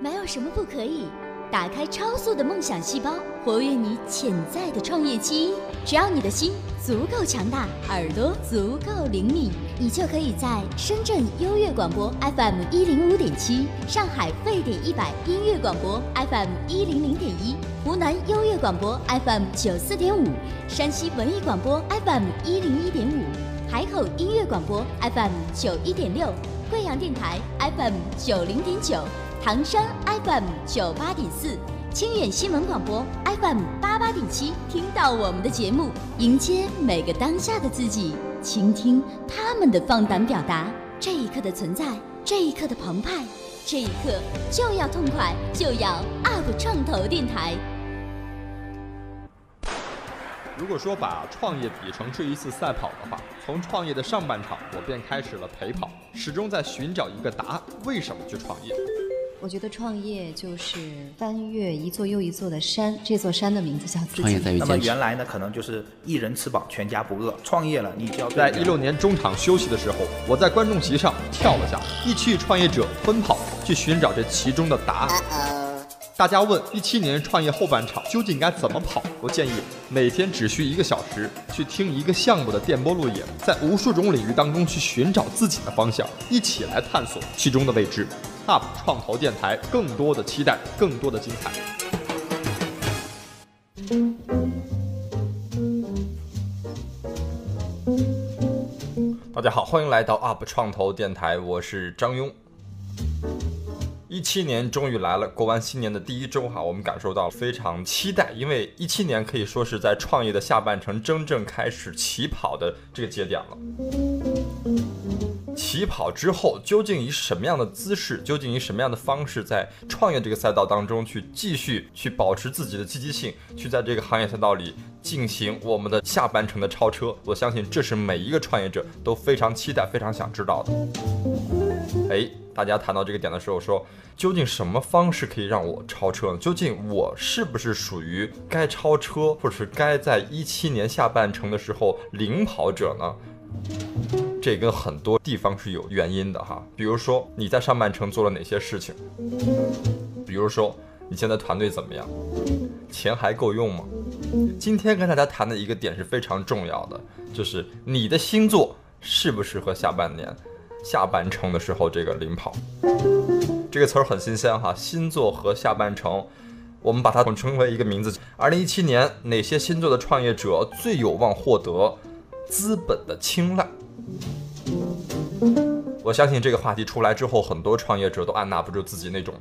没有什么不可以。打开超速的梦想细胞，活跃你潜在的创业基因。只要你的心足够强大，耳朵足够灵敏，你就可以在深圳优越广播 FM 一零五点七、上海沸点一百音乐广播 FM 一零零点一、湖南优越广播 FM 九四点五、山西文艺广播 FM 一零一点五、海口音乐广播 FM 九一点六、贵阳电台 FM 九零点九。唐山 FM 九八点四，清远新闻广播 FM 八八点七，听到我们的节目，迎接每个当下的自己，倾听他们的放胆表达。这一刻的存在，这一刻的澎湃，这一刻就要痛快，就要 UP 创投电台。如果说把创业比成是一次赛跑的话，从创业的上半场，我便开始了陪跑，始终在寻找一个答案：为什么去创业？我觉得创业就是翻越一座又一座的山，这座山的名字叫自己。创业在于那么原来呢，可能就是一人吃饱全家不饿。创业了，你就要在一六年中场休息的时候，我在观众席上跳了下，一起与创业者奔跑，去寻找这其中的答案。大家问一七年创业后半场究竟该怎么跑？我建议每天只需一个小时，去听一个项目的电波录影，在无数种领域当中去寻找自己的方向，一起来探索其中的未知。UP 创投电台，更多的期待，更多的精彩。大家好，欢迎来到 UP 创投电台，我是张庸。一七年终于来了，过完新年的第一周哈，我们感受到非常期待，因为一七年可以说是在创业的下半程真正开始起跑的这个节点了。起跑之后，究竟以什么样的姿势，究竟以什么样的方式，在创业这个赛道当中去继续去保持自己的积极性，去在这个行业赛道里进行我们的下半程的超车？我相信这是每一个创业者都非常期待、非常想知道的。哎，大家谈到这个点的时候，说究竟什么方式可以让我超车呢？究竟我是不是属于该超车，或者是该在一七年下半程的时候领跑者呢？这跟很多地方是有原因的哈，比如说你在上半程做了哪些事情，比如说你现在团队怎么样，钱还够用吗？今天跟大家谈的一个点是非常重要的，就是你的星座适不适合下半年、下半程的时候这个领跑。这个词儿很新鲜哈，星座和下半程，我们把它统称为一个名字。二零一七年哪些星座的创业者最有望获得资本的青睐？我相信这个话题出来之后，很多创业者都按捺不住自己那种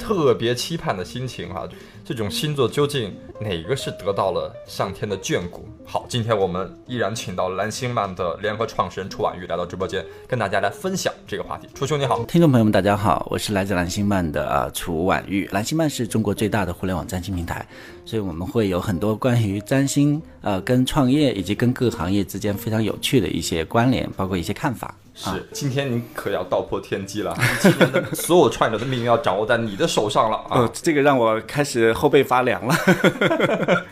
特别期盼的心情哈。这种星座究竟哪个是得到了上天的眷顾？好，今天我们依然请到蓝星漫的联合创始人楚婉玉来到直播间，跟大家来分享这个话题。楚兄你好，听众朋友们大家好，我是来自蓝星漫的啊楚婉玉。蓝星漫是中国最大的互联网占星平台，所以我们会有很多关于占星呃跟创业以及跟各行业之间非常有趣的一些关联，包括一些看法。是，今天你可要道破天机了，今天的所有创业者的命运要掌握在你的手上了啊！哦，这个让我开始后背发凉了。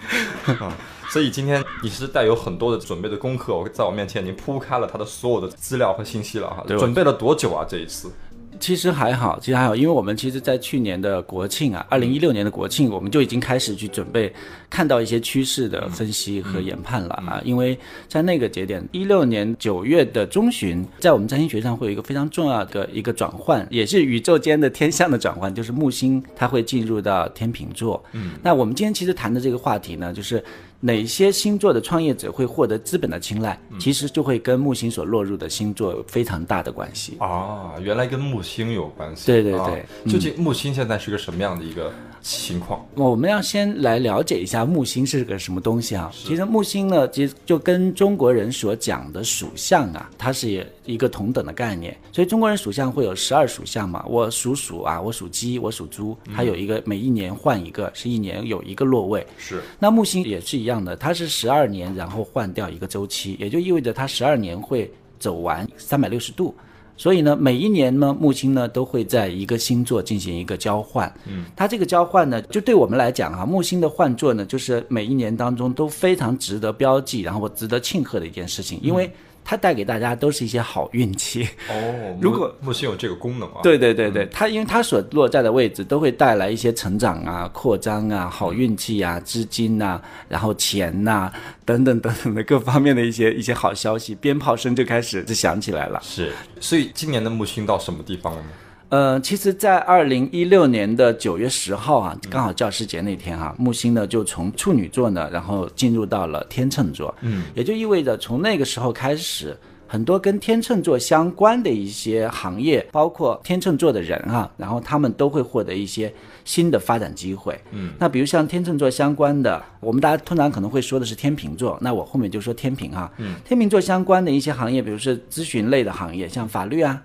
所以今天你是带有很多的准备的功课，我在我面前已经铺开了他的所有的资料和信息了哈。准备了多久啊？这一次？其实还好，其实还好，因为我们其实，在去年的国庆啊，二零一六年的国庆，我们就已经开始去准备，看到一些趋势的分析和研判了啊。因为在那个节点，一六年九月的中旬，在我们占星学上会有一个非常重要的一个转换，也是宇宙间的天象的转换，就是木星它会进入到天秤座。嗯，那我们今天其实谈的这个话题呢，就是哪些星座的创业者会获得资本的青睐，其实就会跟木星所落入的星座有非常大的关系啊。原来跟木星有关系。对对对，究竟木星现在是个什么样的一个情况？我们要先来了解一下木星是个什么东西啊。其实木星呢，其实就跟中国人所讲的属相啊，它是一个同等的概念。所以中国人属相会有十二属相嘛，我属鼠啊，我属鸡，我属猪，它有一个每一年换一个，是一年有一个落位。是。那木星也是一样的，它是十二年然后换掉一个周期，也就意味着它十二年会走完三百六十度。所以呢，每一年呢，木星呢都会在一个星座进行一个交换。嗯，它这个交换呢，就对我们来讲啊，木星的换座呢，就是每一年当中都非常值得标记，然后值得庆贺的一件事情，因为它带给大家都是一些好运气。哦，如果木木星有这个功能啊，对对对对，它因为它所落在的位置都会带来一些成长啊、扩张啊、好运气啊、资金呐、然后钱呐、等等等等的各方面的一些一些好消息，鞭炮声就开始就响起来了。是，所以今年的木星到什么地方了呢？呃，其实，在二零一六年的九月十号啊，刚好教师节那天哈、木星呢就从处女座呢，然后进入到了天秤座，嗯，也就意味着从那个时候开始，很多跟天秤座相关的一些行业，包括天秤座的人哈、然后他们都会获得一些新的发展机会，嗯，那比如像天秤座相关的，我们大家通常可能会说的是天秤座，那我后面就说天平哈，嗯，天秤座相关的一些行业，比如说咨询类的行业，像法律啊。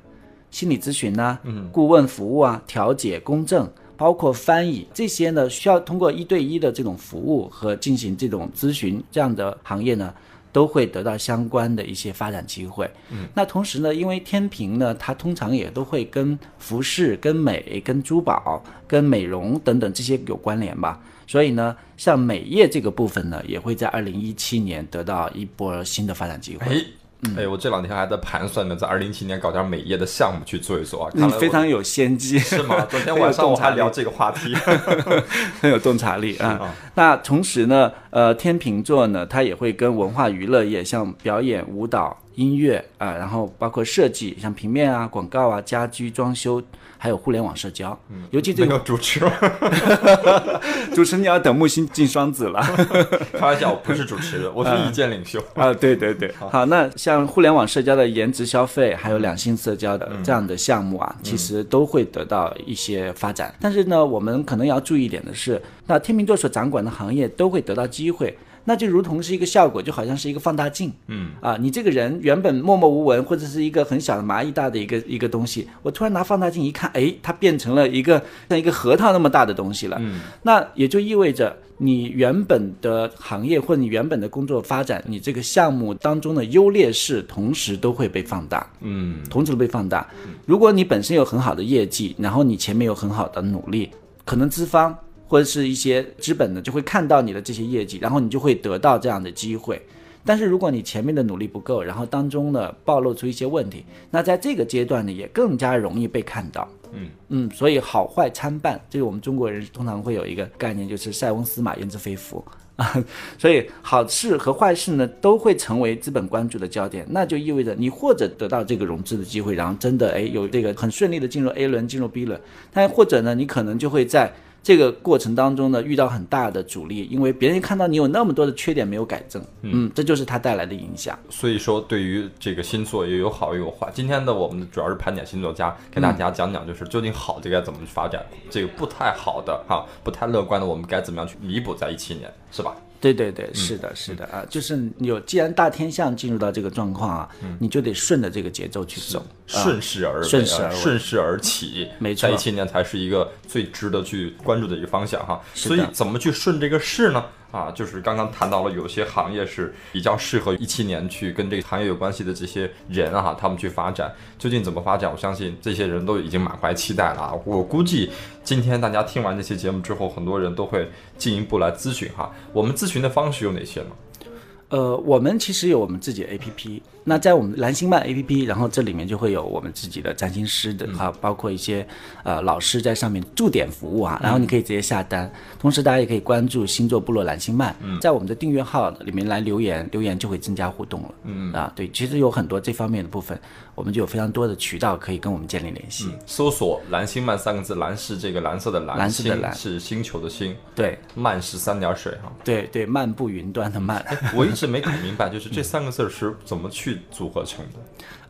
心理咨询呐、顾问服务啊、调解、公证，包括翻译这些呢，需要通过一对一的这种服务和进行这种咨询这样的行业呢，都会得到相关的一些发展机会。嗯，那同时呢，因为天平呢，它通常也都会跟服饰、跟美、跟珠宝、跟美容等等这些有关联吧。所以呢，像美业这个部分呢，也会在二零一七年得到一波新的发展机会。哎。哎，我这两天还在盘算呢，在二零一七年搞点美业的项目去做一做啊。看嗯，来我非常有先机，是吗？昨天晚上我还聊这个话题。很有洞察力啊。那同时呢，呃，天秤座呢，他也会跟文化娱乐业，像表演、舞蹈、音乐啊，然后包括设计，像平面啊、广告啊、家居装修，还有互联网社交。嗯尤其这个主持吗？主持你要等木星进双子了。开玩笑，我不是主持人，我是意见领袖。啊，对对对，好，那像互联网社交的颜值消费，还有两性社交的这样的项目啊，其实都会得到一些发展。但是呢，我们可能要注意一点的是，那天秤座所掌管的行业都会得到机会。那就如同是一个效果，就好像是一个放大镜，嗯。啊，你这个人原本默默无闻，或者是一个很小的蚂蚁大的一个一个东西，我突然拿放大镜一看，哎，它变成了一个像一个核桃那么大的东西了，嗯，那也就意味着你原本的行业或者你原本的工作发展，你这个项目当中的优劣势，同时都会被放大，嗯，同时都被放大。如果你本身有很好的业绩，然后你前面有很好的努力，可能资方或者是一些资本呢，就会看到你的这些业绩，然后你就会得到这样的机会。但是如果你前面的努力不够，然后当中呢暴露出一些问题，那在这个阶段呢也更加容易被看到。嗯嗯，所以好坏参半，这个我们中国人通常会有一个概念，就是塞翁失马焉知非福啊。所以好事和坏事呢都会成为资本关注的焦点，那就意味着你或者得到这个融资的机会，然后真的哎有这个很顺利的进入 A 轮、进入 B 轮，但或者呢你可能就会在这个过程当中呢，遇到很大的阻力，因为别人看到你有那么多的缺点没有改正，嗯，这就是它带来的影响。所以说，对于这个星座也有好也有坏。今天的我们主要是盘点星座家，给大家讲讲，就是究竟好的该怎么去发展，这个不太好的哈，不太乐观的，我们该怎么样去弥补在一七年，是吧？对对对，是的，是的啊，就是有既然大天象进入到这个状况啊，你就得顺着这个节奏去走，啊顺势而为，顺势顺势而起，没错在一七年才是一个最值得去关注的一个方向哈。所以怎么去顺这个势呢？啊，就是刚刚谈到了有些行业是比较适合一七年去跟这个行业有关系的这些人啊，他们去发展，究竟怎么发展？我相信这些人都已经满怀期待了啊。我估计今天大家听完这期节目之后，很多人都会进一步来咨询哈。我们咨询的方式有哪些呢？呃，我们其实有我们自己的 APP，那在我们蓝星漫 APP，然后这里面就会有我们自己的占星师的哈、包括一些呃老师在上面驻点服务啊，然后你可以直接下单，同时大家也可以关注星座部落蓝星漫，在我们的订阅号里面来留言，留言就会增加互动了，嗯。啊，对，其实有很多这方面的部分，我们就有非常多的渠道可以跟我们建立联系，搜索“蓝星漫”三个字，蓝是这个蓝色的蓝，蓝色的蓝。是星球的星，对。漫是三点水哈。对对，漫步云端的漫。我一直没搞明白，就是这三个字是怎么去组合成的。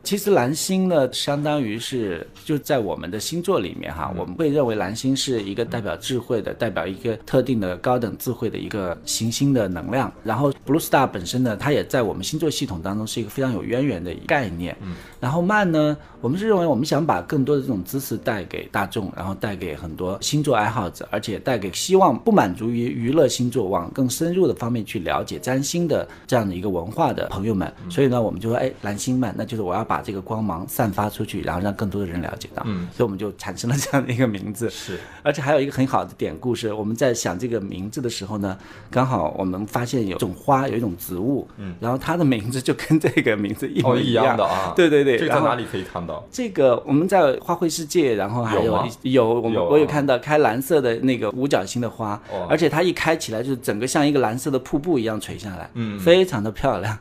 其实蓝星呢，相当于是就在我们的星座里面哈，我们会认为蓝星是一个代表智慧的，代表一个特定的高等智慧的一个行星的能量。然后 Blue Star 本身呢，它也在我们星座系统当中是一个非常有渊源的概念。嗯然后慢呢，我们是认为我们想把更多的这种知识带给大众，然后带给很多星座爱好者，而且带给希望不满足于娱乐星座，往更深入的方面去了解占星的这样的一个文化的朋友们。所以呢，我们就说，哎，蓝星慢，那就是我要把把这个光芒散发出去，然后让更多的人了解到。嗯，所以我们就产生了这样的一个名字。是，而且还有一个很好的典故是，我们在想这个名字的时候呢，刚好我们发现有一种花，有一种植物，嗯，然后它的名字就跟这个名字一模哦，一样样的啊。对对对，这个在哪里可以看到？这个我们在花卉世界，然后还有有有我们有啊我有看到开蓝色的那个五角星的花，哦而且它一开起来就是整个像一个蓝色的瀑布一样垂下来，嗯非常的漂亮。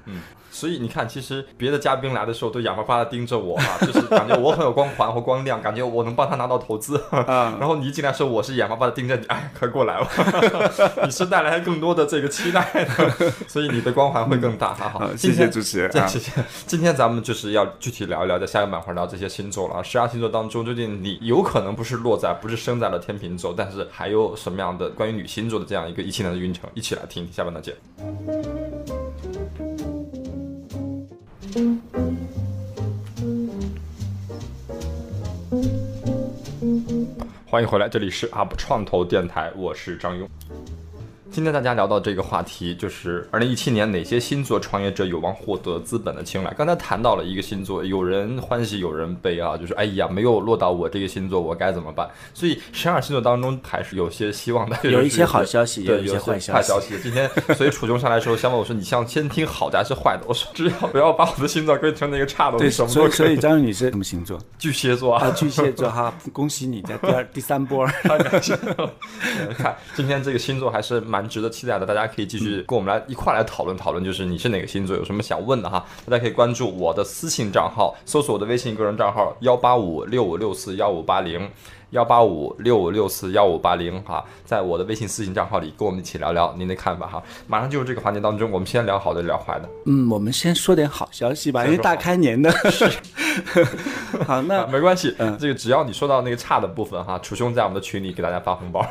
所以你看，其实别的嘉宾来的时候都眼巴巴的盯着我啊，就是感觉我很有光环和光亮，感觉我能帮他拿到投资。啊 然后你一进来时候我是眼巴巴的盯着你，哎，快过来吧，你是带来更多的这个期待的，所以你的光环会更大。哈好，好谢谢主持人啊谢谢。今天咱们就是要具体聊一聊，在下一个板块聊这些星座了啊。十二星座当中，究竟你有可能不是落在，不是生在了天秤座，但是还有什么样的关于女星座的这样一个一七年的运程，一起来听听下半段见。欢迎回来，这里是 UP 创投电台，我是张庸。今天大家聊到这个话题，就是二零一七年哪些星座创业者有望获得资本的青睐。刚才谈到了一个星座，有人欢喜有人悲啊，就是哎呀没有落到我这个星座，我该怎么办？所以十二星座当中还是有些希望的，有一些好消息对，有一些坏消息消息。今天所以楚雄上来的时候，想问我说你想先听好的还是坏的？我说只要不要把我的星座归成那个差的，我对，什么所以所以都可以。张宇你是什么星座？巨蟹座啊啊，，巨蟹座哈，恭喜你在第二 第三波。看今天这个星座还是蛮值得期待的，大家可以继续跟我们来一块来讨论讨论，就是你是哪个星座，有什么想问的哈，大家可以关注我的私信账号，搜索我的微信个人账号幺八五六五六四幺五八零。幺八五六五六四幺五八零哈，在我的微信私信账号里跟我们一起聊聊您的看法哈。马上进入这个环节当中，我们先聊好的，聊坏的。嗯，我们先说点好消息吧，因为大开年的。好，啊，那没关系，嗯这个只要你说到那个差的部分哈，楚兄在我们的群里给大家发红包。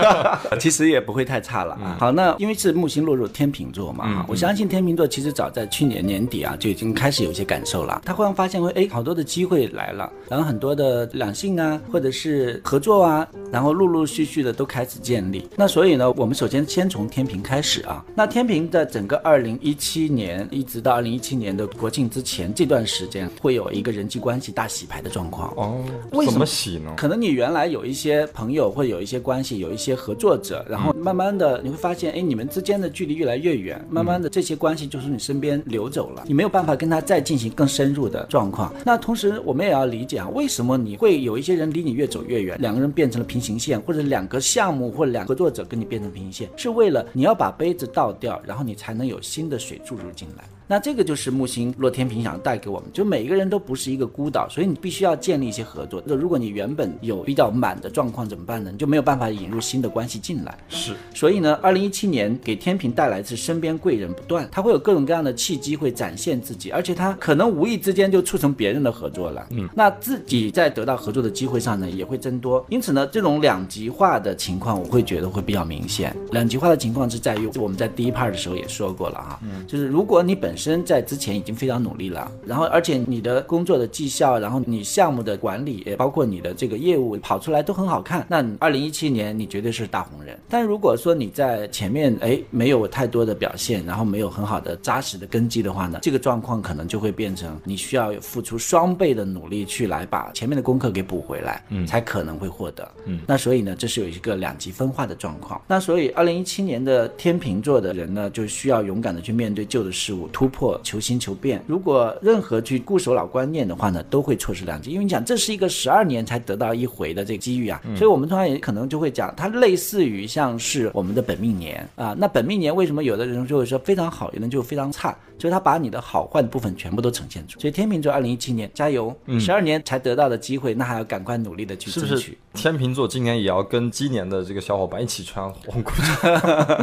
其实也不会太差了啊。好，那因为是木星落入天秤座嘛，嗯我相信天秤座其实早在去年年底啊就已经开始有一些感受了。他忽然发现会，哎，好多的机会来了，然后很多的两性啊，或者是合作啊，然后陆陆续续的都开始建立。那所以呢，我们首先先从天平开始啊。那天平的整个二零一七年一直到二零一七年的国庆之前这段时间，会有一个人际关系大洗牌的状况。哦，为什么洗呢？可能你原来有一些朋友，或者有一些关系，有一些合作者，然后慢慢的你会发现，哎，你们之间的距离越来越远，慢慢的这些关系就从你身边流走了，你没有办法跟他再进行更深入的状况。那同时我们也要理解啊，为什么你会有一些人离你越走越远，两个人变成了平行线，或者两个项目或者两个合作者跟你变成平行线，是为了你要把杯子倒掉，然后你才能有新的水注入进来。那这个就是木星落天平想带给我们，就每一个人都不是一个孤岛，所以你必须要建立一些合作。那如果你原本有比较满的状况怎么办呢？你就没有办法引入新的关系进来。是所以呢，二零一七年给天平带来是身边贵人不断，他会有各种各样的契机会展现自己，而且他可能无意之间就促成别人的合作了。嗯，那自己在得到合作的机会上呢，也会增多。因此呢，这种两极化的情况，我会觉得会比较明显。两极化的情况是在于，我们在第一 part 的时候也说过了哈，嗯，就是如果你本身在之前已经非常努力了，然后而且你的工作的绩效，然后你项目的管理，也包括你的这个业务跑出来都很好看，那你二零一七年你绝对是大红人。但如果说你在前面哎没有太多的表现，然后没有很好的扎实的根基的话呢，这个状况可能就会变成你需要付出双倍的努力去来把前面的功课给补回来，嗯，才可能会获得。嗯，那所以呢，这是有一个两极分化的状况。那所以二零一七年的天秤座的人呢，就需要勇敢的去面对旧的事物，突破，求新求变。如果任何去固守老观念的话呢，都会错失良机。因为你讲这是一个十二年才得到一回的这个机遇啊，所以我们通常也可能就会讲，它类似于像是我们的本命年啊。那本命年为什么有的人就会说非常好，有的人就非常差？就是他把你的好坏的部分全部都呈现出。所以天秤座二零一七年加油，十二年才得到的机会，那还要赶快努力的去是不是争取。天秤座今年也要跟今年的这个小伙伴一起穿红裤子？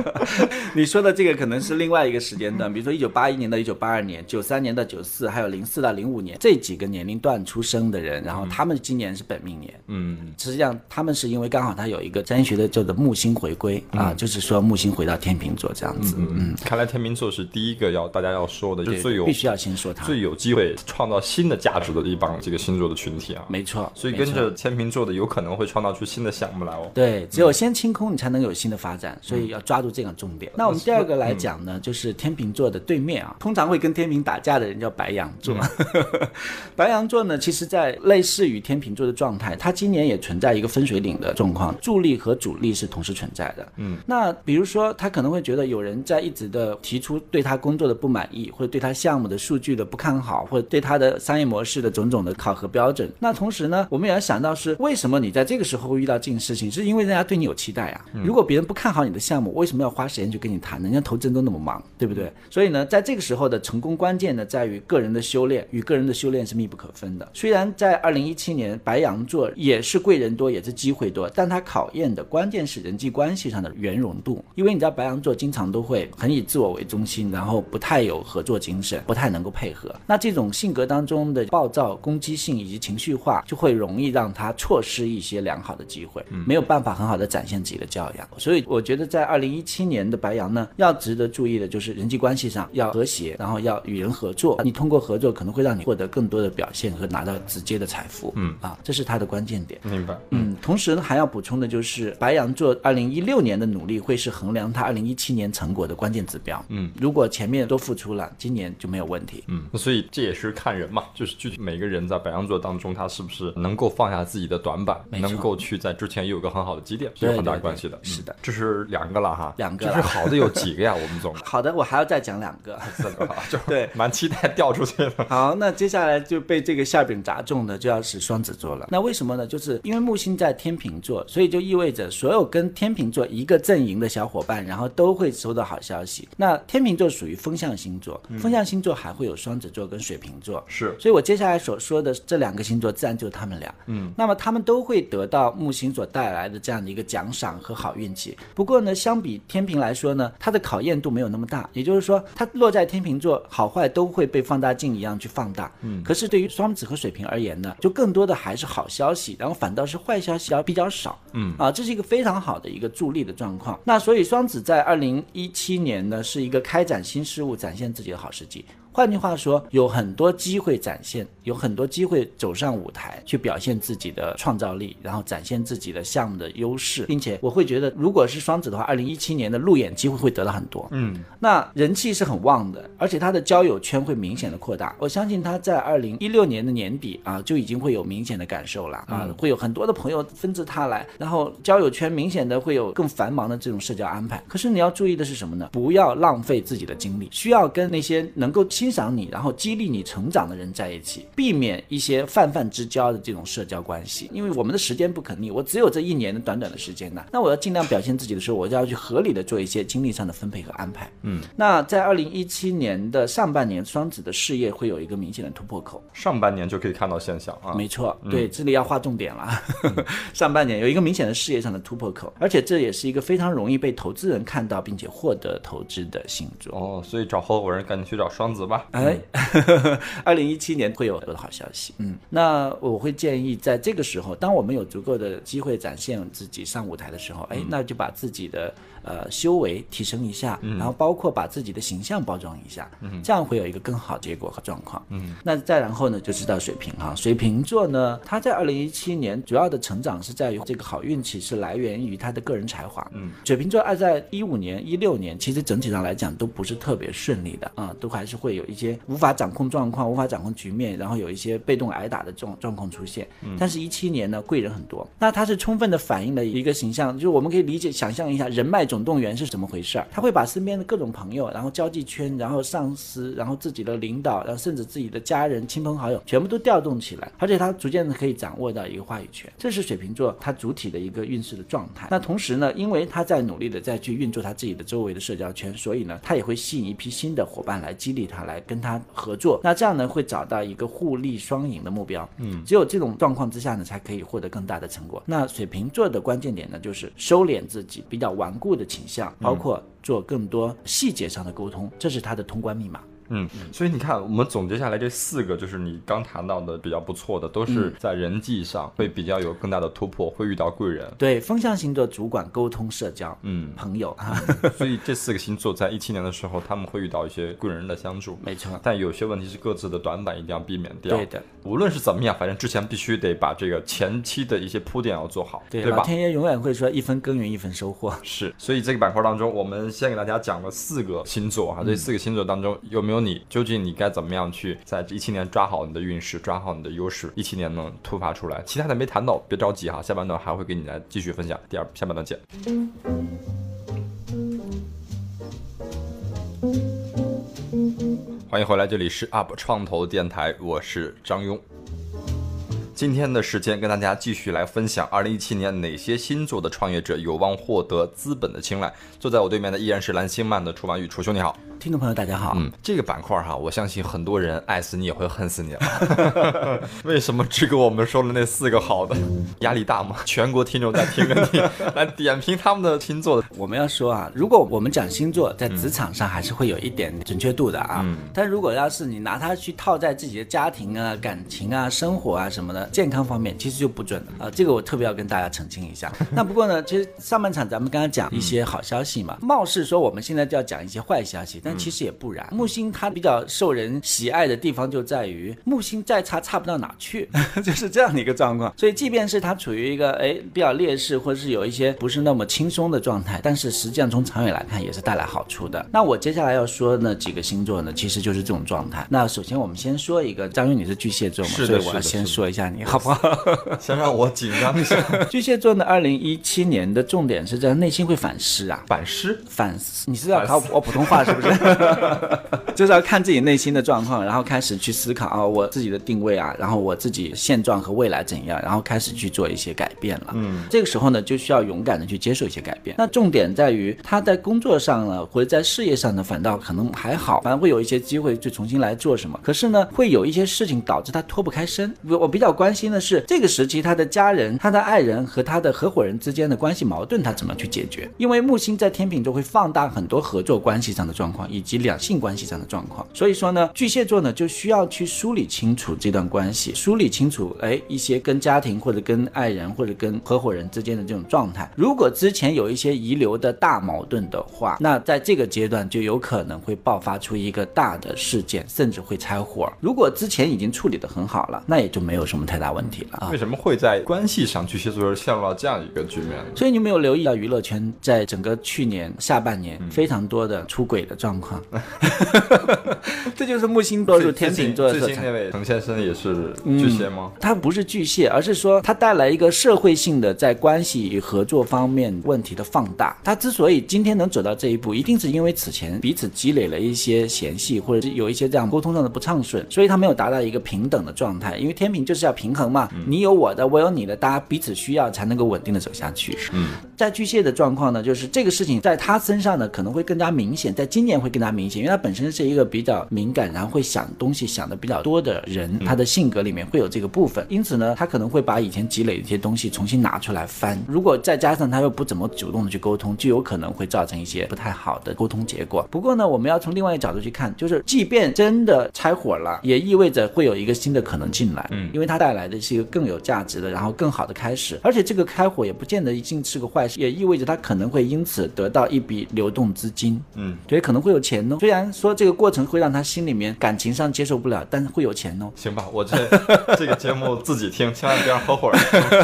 你说的这个可能是另外一个时间段，比如说一九八一年到一九八二年，九三年到九四，还有零四到零五年这几个年龄段出生的人，然后他们今年是本命年。嗯，实际上他们是因为刚好他有一个占星学的叫做木星回归、啊，就是说木星回到天秤座这样子，嗯嗯，看来天秤座是第一个要大家要说的，就对最有必须要先说它，最有机会创造新的价值的一帮这个星座的群体啊。没错。所以跟着天秤座的有可能会会创造出新的项目来哦。对，只有先清空，你才能有新的发展，所以要抓住这个重点。那我们第二个来讲呢，就是天秤座的对面啊，通常会跟天平打架的人叫白羊座。白羊座呢，其实在类似于天平座的状态，它今年也存在一个分水岭的状况，助力和主力是同时存在的。嗯，那比如说他可能会觉得有人在一直的提出对他工作的不满意，或者对他项目的数据的不看好，或者对他的商业模式的种种的考核标准。那同时呢，我们也要想到是为什么你在这个时候会遇到这件事情，是因为人家对你有期待啊。如果别人不看好你的项目，为什么要花时间去跟你谈？人家投资人都那么忙，对不对？所以呢，在这个时候的成功关键呢，在于个人的修炼，与个人的修炼是密不可分的。虽然在二零一七年，白羊座也是贵人多，也是机会多，但它考验的关键是人际关系上的圆融度。因为你知道，白羊座经常都会很以自我为中心，然后不太有合作精神，不太能够配合。那这种性格当中的暴躁、攻击性以及情绪化，就会容易让他错失一些良好的机会，没有办法很好的展现自己的教养。所以我觉得，在二零一七年的白羊呢，要值得注意的就是人际关系上要和谐，然后要与人合作。你通过合作可能会让你获得更多的表现和拿到直接的财富。嗯啊，这是它的关键点。明白。嗯，同时呢，还要补充的就是白羊座二零一六年的努力会是衡量他二零一七年成果的关键指标。嗯，如果前面都付出了，今年就没有问题。嗯，所以这也是看人嘛，就是具体每个人在白羊座当中，他是不是能够放下自己的短板，能够去在之前有个很好的积淀，是有很大关系的。对是的嗯这是两个了哈，两个了就是好的有几个呀？我们总 好的，我还要再讲两个。就对蛮期待掉出去的。好，那接下来就被这个馅饼砸中的就要是双子座了。那为什么呢？就是因为木星在天秤座，所以就意味着所有跟天秤座一个阵营的小伙伴，然后都会收到好消息。那天秤座属于风象星座，风象星座还会有双子座跟水瓶座。是所以我接下来所说的这两个星座，自然就是他们俩。嗯，那么他们都会得到木星所带来的这样的一个奖赏和好运气。不过呢，相比天平来说呢，它的考验度没有那么大，也就是说，它落在天秤座，好坏都会被放大镜一样去放大。嗯，可是对于双子和水瓶而言呢，就更多的还是好消息，然后反倒是坏消息要比较少。嗯，啊，这是一个非常好的一个助力的状况。那所以双子在二零一七年呢，是一个开展新事物、展现自己的好时机。换句话说，有很多机会展现，有很多机会走上舞台去表现自己的创造力，然后展现自己的项目的优势，并且我会觉得，如果是双子的话，二零一七年的路演机会会得到很多。嗯，那人气是很旺的，而且他的交友圈会明显的扩大。我相信他在二零一六年的年底啊，就已经会有明显的感受了啊，会有很多的朋友纷至沓来，然后交友圈明显的会有更繁忙的这种社交安排。可是你要注意的是什么呢？不要浪费自己的精力，需要跟那些能够欣赏你，然后激励你成长的人在一起，避免一些泛泛之交的这种社交关系。因为我们的时间不可逆，我只有这一年的短短的时间呢，那我要尽量表现自己的时候，我就要去合理的做一些精力上的分配和安排。嗯，那在二零一七年的上半年，双子的事业会有一个明显的突破口。上半年就可以看到现象啊。没错，对，这里要划重点了。上半年有一个明显的事业上的突破口，而且这也是一个非常容易被投资人看到并且获得投资的星座。哦，所以找合伙人赶紧去找双子吧。哎，二零一七年会有很多的好消息。嗯，那我会建议在这个时候，当我们有足够的机会展现自己上舞台的时候，哎，那就把自己的呃修为提升一下，然后包括把自己的形象包装一下，这样会有一个更好结果和状况。嗯，那再然后呢，就知道水瓶哈，水瓶座呢，他在二零一七年主要的成长是在于这个好运气是来源于他的个人才华。嗯，水瓶座二在一五年、一六年，其实整体上来讲都不是特别顺利的啊、都还是会有一些无法掌控状况、无法掌控局面，然后有一些被动挨打的这种状况出现。但是，一七年呢，贵人很多，那他是充分的反映了一个形象，就是我们可以理解、想象一下人脉总动员是怎么回事儿。他会把身边的各种朋友，然后交际圈，然后上司，然后自己的领导，然后甚至自己的家人、亲朋好友，全部都调动起来，而且他逐渐的可以掌握到一个话语权。这是水瓶座他主体的一个运势的状态。那同时呢，因为他在努力的再去运作他自己的周围的社交圈，所以呢，他也会吸引一批新的伙伴来激励他，来跟他合作。那这样呢，会找到一个互利双赢的目标。嗯，只有这种状况之下呢，才可以获得更大的成果。那水瓶座的关键点呢，就是收敛自己比较顽固的倾向，包括做更多细节上的沟通，这是他的通关密码。嗯，所以你看，我们总结下来这四个，就是你刚谈到的比较不错的，都是在人际上会比较有更大的突破，会遇到贵人。对，风象星座主管沟通、社交，嗯，朋友啊，所以这四个星座在一七年的时候，他们会遇到一些贵人的相助。没错。但有些问题是各自的短板，一定要避免掉。对的，无论是怎么样，反正之前必须得把这个前期的一些铺垫要做好，对对吧？老天爷永远会说一分耕耘一分收获。是，所以这个板块当中，我们先给大家讲了四个星座哈，这四个星座当中有没有你？究竟你该怎么样去在一七年抓好你的运势，抓好你的优势，一七年能突发出来？其他的没谈到，别着急哈，下半段还会给你来继续分享。第二下半段见。欢迎回来，这里是 UP 创投电台，我是张庸。今天的时间跟大家继续来分享，二零一七年哪些星座的创业者有望获得资本的青睐？坐在我对面的依然是蓝星漫的楚完宇，楚兄你好。听众朋友大家好，嗯，这个板块哈，我相信很多人爱死你也会恨死你了。为什么只给我们说了那四个好的？压力大吗？全国听众在听着你来点评他们的星座的。我们要说啊，如果我们讲星座，在职场上还是会有一点准确度的啊。嗯但如果要是你拿它去套在自己的家庭啊、感情啊、生活啊什么的健康方面，其实就不准了啊。这个我特别要跟大家澄清一下。那不过呢，其实上半场咱们刚刚讲一些好消息嘛，貌似说我们现在就要讲一些坏消息，但其实也不然。木星它比较受人喜爱的地方就在于木星再差差不到哪去，就是这样的一个状况。所以即便是它处于一个哎比较劣势，或者是有一些不是那么轻松的状态，但是实际上从长远来看也是带来好处的。那我接下来要说那几个星座呢，其实就是这种状态。那首先我们先说一个，张宇你是巨蟹座嘛，是的所以我要先说一下你好不好？先让我紧张一下。巨蟹座呢，二零一七年的重点是在内心会反思啊，反思，反思，你是要考我普通话是不是？就是要看自己内心的状况，然后开始去思考啊，我自己的定位啊，然后我自己现状和未来怎样，然后开始去做一些改变了。嗯，这个时候呢，就需要勇敢的去接受一些改变。那重点在于他在工作上呢，或者在事业上呢，反倒可能还好，反正会有一些机会去重新来做什么。可是呢，会有一些事情导致他脱不开身。我我比较关心的是这个时期他的家人、他的爱人和他的合伙人之间的关系矛盾，他怎么去解决？因为木星在天秤座会放大很多合作关系上的状况，以及两性关系上的状况。所以说呢，巨蟹座呢就需要去梳理清楚这段关系，梳理清楚哎一些跟家庭或者跟爱人或者跟合伙人之间的这种状态。如果之前有一些遗留的大矛盾的话，那在这个阶段就有可能会爆发出一个大的事件，甚至会拆伙。如果之前已经处理得很好了，那也就没有什么太大问题了啊为。什么会在关系上巨蟹座陷入到这样一个局面？所以你有没有留意到娱乐圈在整个去年下半年非常多的出轨的状况？这就是木星落入天秤座的那。位滕先生也是巨蟹吗？他不是巨蟹，而是说他带来一个社会性的在关系与合作方面问题的放大。他之所以今天能走到这一步，一定是因为此前彼此积累了一些嫌隙，或者是有一些这样沟通上的不畅顺，所以他没有达到一个平等的状态。因为天平就是要平衡嘛，你有我的，我有你的，大家彼此需要才能够稳定的走下去。嗯，在巨蟹的状况呢，就是这个事情在他身上呢可能会更加明显，在今年会更加明显，因为他本身是一个比较敏感，然后会想东西想的比较多的人，他的性格里面会有这个部分，因此呢，他可能会把以前积累的一些东西重新拿出来翻。如果再加上他又不怎么主动的去沟通，就有可能会造成一些不太好的沟通结果。不过呢，我们要从另外一个角度去看，就是即便真的拆伙了，也意味着会有一个新的可能进来，嗯因为它带来的是一个更有价值的，然后更好的开始。而且这个开火也不见得一定是个坏事，也意味着他可能会因此得到一笔流动资金。嗯，所以，可能会有钱哦。虽然说这个过程会让他心里面感情上接受不了，但是会有钱哦。行吧，我这 这个节目自己听，千万别让合伙人。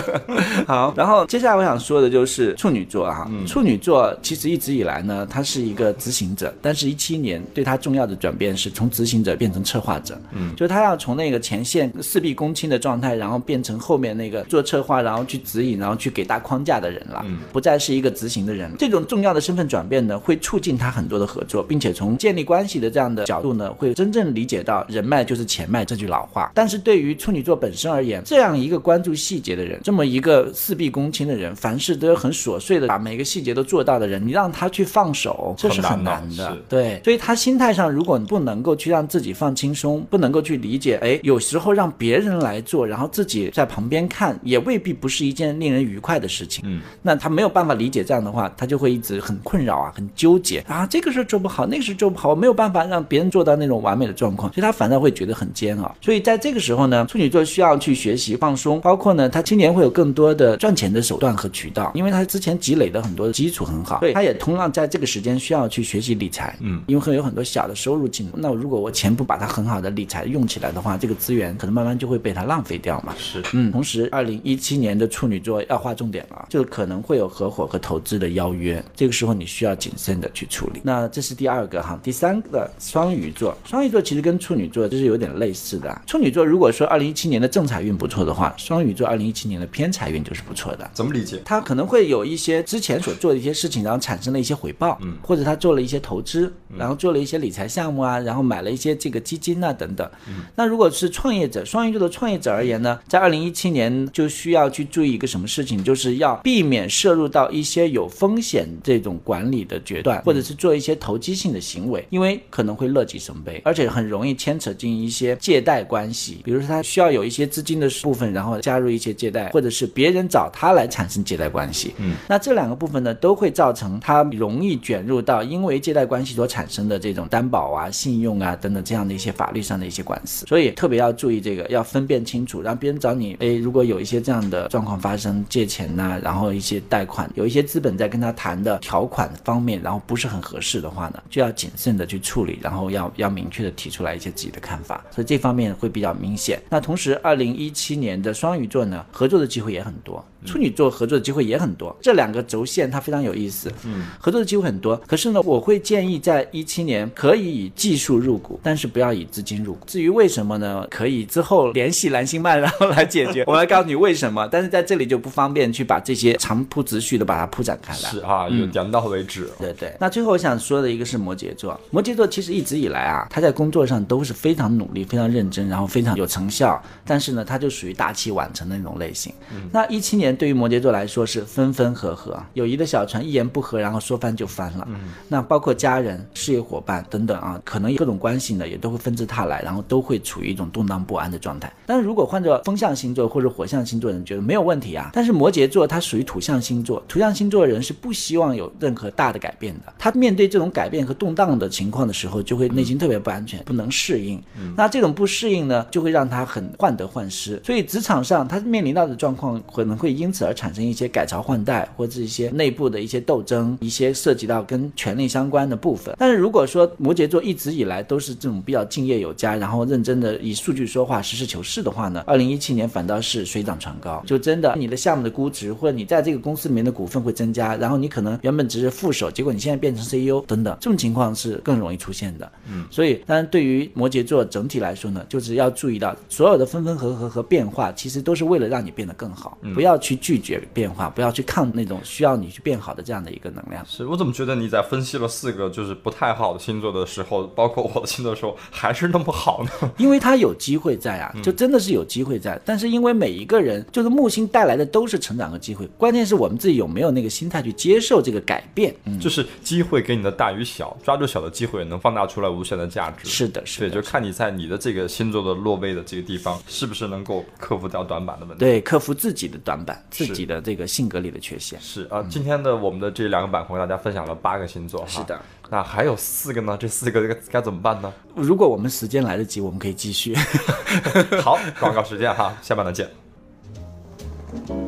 好，然后接下来我想说的就是处女座啊，嗯处女座其实一直以来呢，他是一个执行者，但是一七年对他重要的转变是从执行者变成策划者，嗯就是他要从那个前线事必躬亲的状态，然后变成后面那个做策划，然后去指引，然后去给大框架的人了，嗯不再是一个执行的人。这种重要的身份转变呢，会促进他很多的合作，并且从建立关系的这样的角度呢，会真正理解到人脉就是钱脉这句老话。但是对于处女座本身而言，这样一个关注细节的人，这么一个事必躬亲的人，凡事都很琐碎的把每个细节都做到的人，你让他去放手，这是很很难难的。对，所以他心态上，如果你不能够去让自己放轻松，不能够去理解，哎，有时候让别人来做，然后自己在旁边看，也未必不是一件令人愉快的事情。嗯，那他没有办法理解这样的话，他就会一直很困扰啊，很纠结啊，这个事儿做不好，那个时候就不好，我没有办法让别人做到那种完美的状况，所以他反倒会觉得很煎熬。所以在这个时候呢，处女座需要去学习放松，包括呢，他今年会有更多的赚钱的手段和渠道，因为他之前积累的很多基础很好，所以他也同样在这个时间需要去学习理财。嗯，因为会有很多小的收入进入，那如果我钱不把它很好的理财用起来的话，这个资源可能慢慢就会被它浪费掉嘛。是，嗯，同时，二零一七年的处女座要划重点了，就可能会有合伙和投资的邀约，这个时候你需要谨慎的去处理。那这是第二个哈，第三个双鱼座，双鱼座其实跟处女座就是有点类似的啊。处女座如果说二零一七年的正财运不错的话，双鱼座二零一七年的偏财运就是不错的。怎么理解？他可能会有一些之前所做的一些事情，然后产生了一些回报，嗯，或者他做了一些投资，然后做了一些理财项目啊，然后买了一些这个基金啊等等。那如果是创业者，双鱼座的创业者而言呢，在二零一七年就需要去注意一个什么事情，就是要避免摄入到一些有风险这种管理的决断，或者是做一些投机性的行为，因为可能会乐极生悲，而且很容易牵扯进一些借贷关系，比如说他需要有一些资金的部分，然后加入一些借贷，或者是别人找他来产生借贷关系。嗯，那这两个部分呢，都会造成他容易卷入到因为借贷关系所产生的这种担保啊、信用啊等等这样的一些法律上的一些官司，所以特别要注意这个，要分辨清楚，让别人找你，哎，如果有一些这样的状况发生，借钱呐、然后一些贷款，有一些资本在跟他谈的条款方面，然后不是很合适的话呢，就要谨慎的去处理，然后要要明确的提出来一些自己的看法，所以这方面会比较明显。那同时，二零一七年的双鱼座呢，合作的机会也很多，处女座合作的机会也很多，这两个轴线它非常有意思，嗯，合作的机会很多。可是呢，我会建议在一七年可以以技术入股，但是不要以资金入股。至于为什么呢？可以之后联系蓝星曼，然后来解决。我来告诉你为什么，但是在这里就不方便去把这些长铺直叙的把它铺展开来。是啊，有讲到为止。对对，那最后我想说的一个是摩羯座，摩羯座其实一直以来啊，他在工作上都是非常努力、非常认真，然后非常有成效，但是呢，他就属于大器晚成的那种类型。那一七年对于摩羯座来说是分分合合，友谊的小船一言不合，然后说翻就翻了。那包括家人、事业伙伴等等啊，可能各种关系呢也都会纷至沓来，然后都会处于一种动荡不安的状态。但是如果换做风象星座或者火象星座的人，觉得没有问题啊。但是摩羯座它属于土象星座，土象星座的人是不希望有任何大的改变的。他面对这种改变和动荡的情况的时候，就会内心特别不安全，不能适应。那这种不适应呢，就会让他很患得患失。所以职场上他面临到的状况，可能会因此而产生一些改朝换代，或者一些内部的一些斗争，一些涉及到跟权力相关的部分。但是如果说摩羯座一直以来都是这种比较敬业有加，然后认真的以数据说话、实事求是的话呢，二零一七年反倒是水涨船高，就真的你的项目的估值或者你在这个公司里面的股份会增加，然后你可能原本只是副手，结果你现在变成 CEO 等等，这种情况是更容易出现的。嗯，所以当然对于摩羯座整体来说呢，就是要注意到所有的分分合合和变化，其实都是为了让你变得更好，不要去拒绝变化，不要去抗那种需要你去变好的这样的一个能量。是我怎么觉得你在分析了四个就是不太好的星座的时候，包括我的星座的时候，还是那么好呢？因为他有机会在啊，就真的是有机会在。但是因为每一个人，就是木星带来的都是成长和机会，关键是我们自己有没有那个心态去接受这个改变。嗯，就是机会给你的大与小，抓住小的机会，能放大出来无限的价值。是的，是对，的，就看你在你的这个星座的落位的这个地方，是不是能够克服掉短板的问题。对，克服自己的短板，自己的这个性格里的缺陷。是啊，今天的我们的这两个板块，给大家分享了八个星座哈。是的，那还有四个呢？这四个该该怎么办呢？如果我们时间来得及，我们可以继续。好，广告时间哈，下半段见。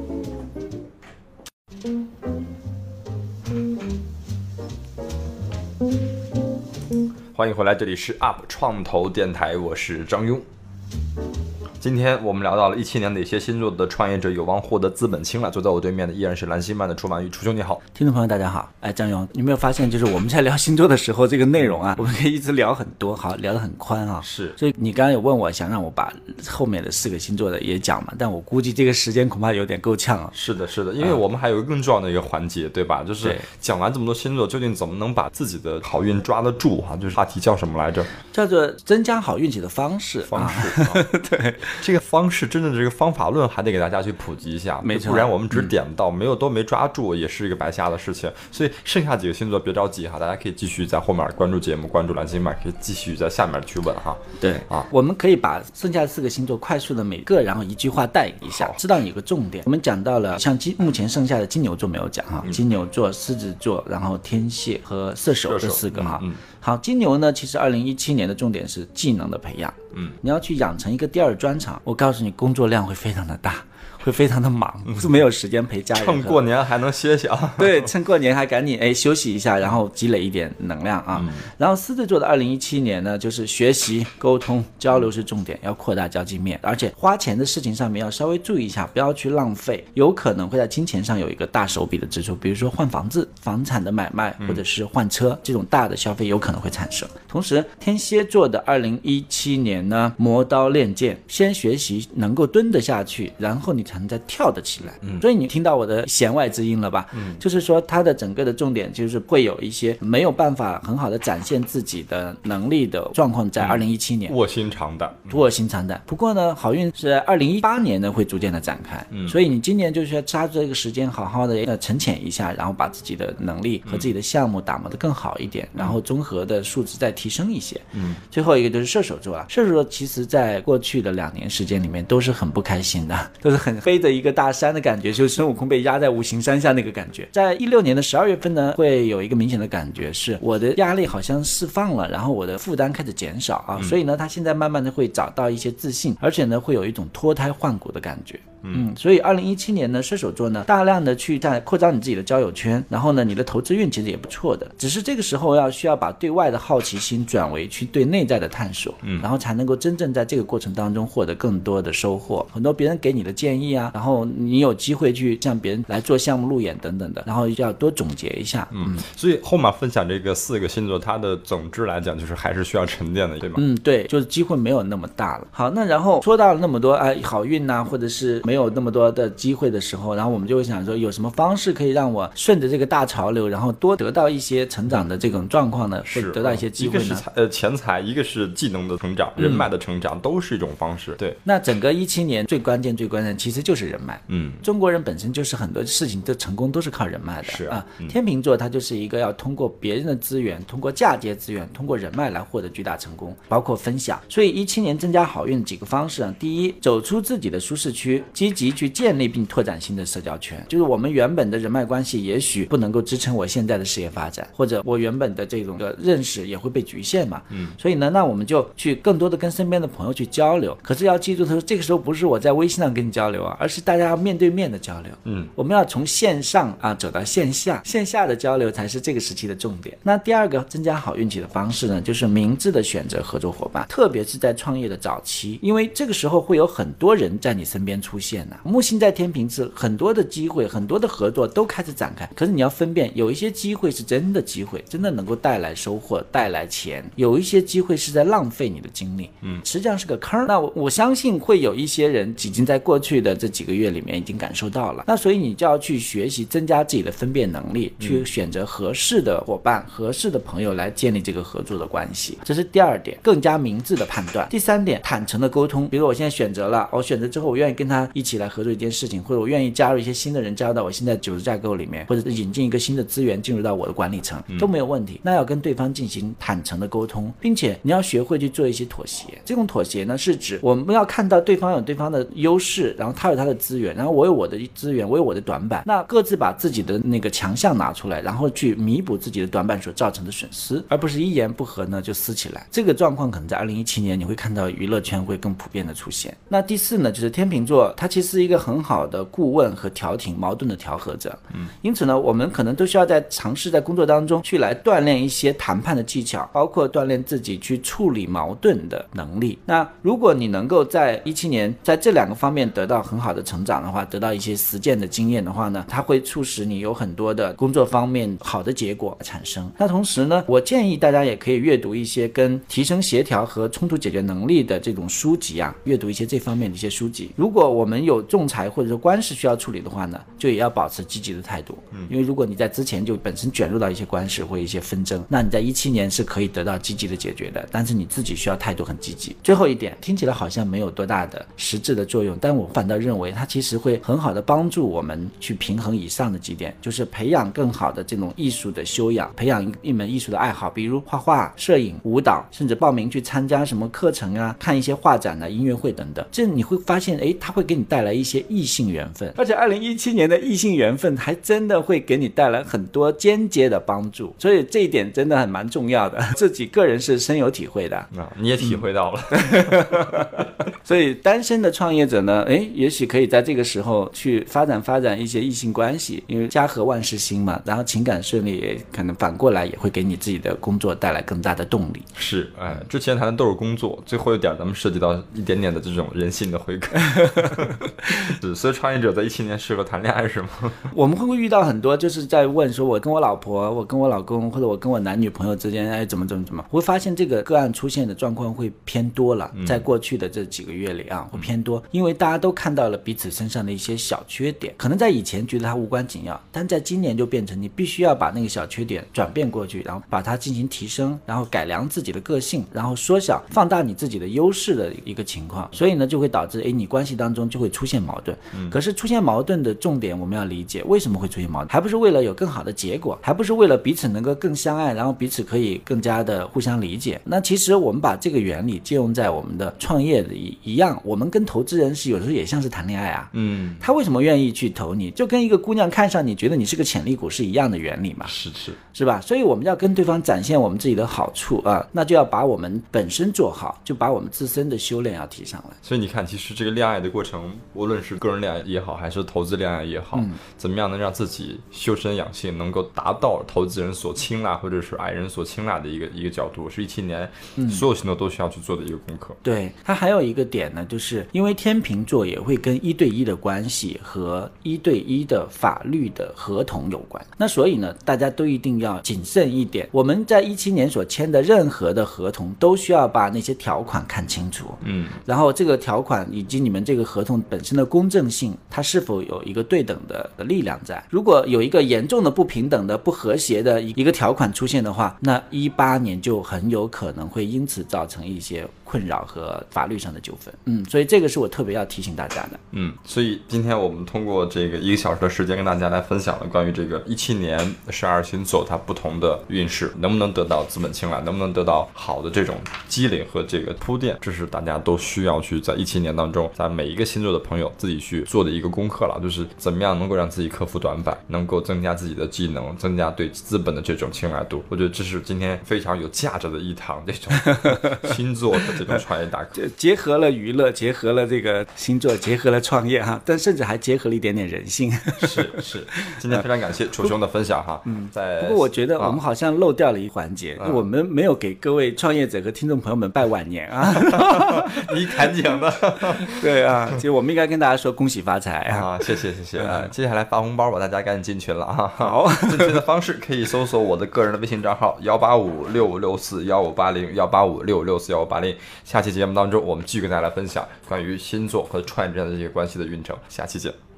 欢迎回来，这里是 UP 创投电台，我是张庸。今天我们聊到了一七年哪些星座的创业者有望获得资本青睐。坐在我对面的依然是蓝心漫的楚满玉，楚兄你好。听众朋友，大家好。哎，张勇，你有没有发现，就是我们在聊星座的时候，这个内容啊，我们可以一直聊很多，好，聊得很宽啊。是所以你刚刚有问我，想让我把后面的四个星座的也讲嘛？但我估计这个时间恐怕有点够呛啊。是的，是的，因为我们还有一个更重要的一个环节，对吧？就是讲完这么多星座，究竟怎么能把自己的好运抓得住哈、就是话题叫什么来着？叫做增加好运气的方式。方啊式。啊 对，这个方式真正的这个方法论还得给大家去普及一下，没错不然我们只点到，没有都没抓住，也是一个白瞎的事情。所以剩下几个星座别着急哈，大家可以继续在后面关注节目，关注蓝星麦，可以继续在下面去问哈。对啊，我们可以把剩下四个星座快速的每个，然后一句话带一下，知道有个重点。我们讲到了像金目前剩下的金牛座没有讲哈，金牛座、狮子座，然后天蝎和射手这四个哈。嗯嗯好，金牛呢，其实二零一七年的重点是技能的培养。你要去养成一个第二专长，我告诉你，工作量会非常的大，会非常的忙，是没有时间陪家人。趁过年还能歇歇啊。对，趁过年还赶紧哎休息一下，然后积累一点能量啊。然后狮子座的二零一七年呢，就是学习、沟通、交流是重点，要扩大交际面，而且花钱的事情上面要稍微注意一下，不要去浪费，有可能会在金钱上有一个大手笔的支出，比如说换房子、房产的买卖，或者是换车这种大的消费有可能会产生。同时，天蝎座的二零一七年呢，磨刀练剑，先学习能够蹲得下去，然后你才能再跳得起来。嗯所以你听到我的弦外之音了吧？嗯，就是说它的整个的重点就是会有一些没有办法很好的展现自己的能力的状况，在二零一七年。卧薪尝胆，卧薪尝胆。不过呢，好运是在二零一八年呢会逐渐的展开，嗯，所以你今年就是要抓住这个时间，好好的呃沉潜一下，然后把自己的能力和自己的项目打磨得更好一点，然后综合的素质再提升一些，嗯。最后一个就是射手座啊，射手座其实在过去的两年时间里面都是很不开心的，都 是很背着一个大山的感觉，就是孙悟空被压在五行山下那个感觉。在一六年的十二月份呢，会有一个明显的感觉是我的压力好像释放了，然后我的负担开始减少啊，所以呢，他现在慢慢的会找到一些自信，而且呢，会有一种脱胎换骨的感觉。嗯，所以二零一七年呢，射手座呢，大量的去在扩张你自己的交友圈，然后呢，你的投资运其实也不错的，只是这个时候要需要把对外的好奇心转为去对内在的探索，嗯，然后才能够真正在这个过程当中获得更多的收获。很多别人给你的建议啊，然后你有机会去向别人来做项目路演等等的，然后要多总结一下，嗯所以后面分享这个四个星座，它的总之来讲，就是还是需要沉淀的，对吗？嗯，对，就是机会没有那么大了。好，那然后说到了那么多哎好运呐、或者是没有那么多的机会的时候，然后我们就会想说，有什么方式可以让我顺着这个大潮流，然后多得到一些成长的这种状况呢？或者得到一些机会呢？个是财呃钱财，一个是技能的成长，人脉的成长，都是一种方式。对，那整个一七年最关键、最关键其实就是人脉。嗯，中国人本身就是很多事情的成功都是靠人脉的。是啊啊，天秤座他就是一个要通过别人的资源，通过嫁接资源，通过人脉来获得巨大成功，包括分享。所以一七年增加好运的几个方式啊，第一，走出自己的舒适区，积极去建立并拓展新的社交圈。就是我们原本的人脉关系也许不能够支撑我现在的事业发展，或者我原本的这种的认识也会被局限嘛。嗯，所以呢，那我们就去更多的跟身边的朋友去交流。可是要记住，他说这个时候不是我在微信上跟你交流啊，而是大家要面对面的交流。嗯，我们要从线上啊走到线下，线下的交流才是这个时期的重点。那第二个增加好运气的方式呢，就是明智的选择合作伙伴，特别是在创业的早期，因为这个时候会有很多人在你身边出现呐、木星在天平是很多的机会，很多的合作都开始展开。可是你要分辨，有一些机会是真的机会，真的能够带来收获、带来钱；有一些机会是在浪费你的精力，嗯，实际上是个坑。那我我相信会有一些人已经在过去的这几个月里面已经感受到了。那所以你就要去学习，增加自己的分辨能力，去选择合适的伙伴、合适的朋友来建立这个合作的关系。这是第二点，更加明智的判断。第三点，坦诚的沟通。比如我现在选择了，我选择之后，我愿意跟他一起来合作一件事情，或者我愿意加入一些新的人加入到我现在组织架构里面，或者是引进一个新的资源进入到我的管理层，都没有问题。那要跟对方进行坦诚的沟通，并且你要学会去做一些妥协。这种妥协呢，是指我们要看到对方有对方的优势，然后他有他的资源，然后我有我的资源，我有我的短板，那各自把自己的那个强项拿出来，然后去弥补自己的短板所造成的损失，而不是一言不合呢就撕起来。这个状况可能在二零一七年你会看到娱乐圈会更普遍的出现。那第四呢，就是天秤座，它其实是一个很好的顾问和调停矛盾的调和者。嗯，因此呢，我们可能都需要在尝试在工作当中去来锻炼一些谈判的技巧，包括锻炼自己去处理矛盾的能力。那如果你能够在一七年在这两个方面得到到很好的成长的话，得到一些实践的经验的话呢，它会促使你有很多的工作方面好的结果产生。那同时呢，我建议大家也可以阅读一些跟提升协调和冲突解决能力的这种书籍啊，阅读一些这方面的一些书籍。如果我们有仲裁或者说官司需要处理的话呢，就也要保持积极的态度。嗯，因为如果你在之前就本身卷入到一些官司或一些纷争，那你在一七年是可以得到积极的解决的。但是你自己需要态度很积极。最后一点听起来好像没有多大的实质的作用，但我反倒认为它其实会很好的帮助我们去平衡以上的几点，就是培养更好的这种艺术的修养，培养一门艺术的爱好，比如画画、摄影、舞蹈，甚至报名去参加什么课程啊，看一些画展啊、音乐会等等。这你会发现，哎，它会给你带来一些异性缘分，而且二零一七年的异性缘分还真的会给你带来很多间接的帮助，所以这一点真的很蛮重要的，自己个人是深有体会的。啊，你也体会到了。所以单身的创业者呢，哎，也许可以在这个时候去发展发展一些异性关系，因为家和万事兴嘛。然后情感顺利，可能反过来也会给你自己的工作带来更大的动力。是，哎，之前谈的都是工作，最后一点咱们涉及到一点点的这种人性的回馈。是，所以创业者在一七年适合谈恋爱是吗？我们会不会遇到很多就是在问说，我跟我老婆，我跟我老公，或者我跟我男女朋友之间，哎，怎么怎么怎么？我会发现这个个案出现的状况会偏多了，在过去的这几个月里啊，会偏多，因为大家都看到了彼此身上的一些小缺点，可能在以前觉得它无关紧要，但在今年就变成你必须要把那个小缺点转变过去，然后把它进行提升，然后改良自己的个性，然后缩小、放大你自己的优势的一个情况，所以呢，就会导致哎，你关系当中就会出现矛盾。可是出现矛盾的重点，我们要理解为什么会出现矛盾，还不是为了有更好的结果，还不是为了彼此能够更相爱，然后彼此可以更加的互相理解。那其实我们把这个原理借用在我们的创业的一一样，我们跟投资人是有时候也像是谈恋爱啊。嗯，他为什么愿意去投你？就跟一个姑娘看上你，觉得你是个潜力股是一样的原理嘛？是是是吧？所以我们要跟对方展现我们自己的好处啊，那就要把我们本身做好，就把我们自身的修炼要提上来。所以你看，其实这个恋爱的过程，无论是个人恋爱也好，还是投资恋爱也好，怎么样能让自己修身养性，能够达到投资人所青睐或者是矮人所青睐的一个一个角度，是一七年所有行动都需要去做的一个功课。对，它还有一个点呢，就是因为天秤座也会跟一对一的关系和一对一的法律的合同有关，那所以呢，大家都一定要谨慎一点。我们在一七年所签的任何的合同，都需要把那些条款看清楚。嗯，然后这个条款以及你们这个合同本身的公正性，它是否有一个对等的力量在？如果有一个严重的不平等的、不和谐的一一个条款出现的话，那一八年就很有可能会因此造成一些困扰和法律上的纠纷。嗯，所以这个是我特别要提醒大家的。嗯，所以今天我们通过这个一个小时的时间，跟大家来分享了关于这个一七年十二星座它不同的运势，能不能得到资本青睐，能不能得到好的这种积累和这个铺垫，这是大家都需要去在一七年当中，在每一个星座的朋友自己去做的一个功课了，就是怎么样能够让自己克服短板，能够增加自己的技能，增加对资本的这种青睐度。我觉得这是今天非常有价值的一堂这种星座的这种创业大课。结合了娱乐，结合了这个星座，结合了创业哈，但甚至还结合了一点点人性。是是，今天非常感谢楚兄的分享哈。嗯，在不过我觉得我们好像漏掉了一环节，我们没有给各位创业者和听众朋友们拜晚年啊。你赶紧的，对啊，其实我们应该跟大家说恭喜发财啊。啊，谢谢谢谢啊！接下来发红包吧，大家赶紧进群了啊。好，进群的方式可以搜索我的个人的微信账号幺八五六五六四幺五八零幺八五六五六四幺五八零。下期节目当中，我们继续跟大家来分享关于星座和创业之间的这些关系的运程。下期见。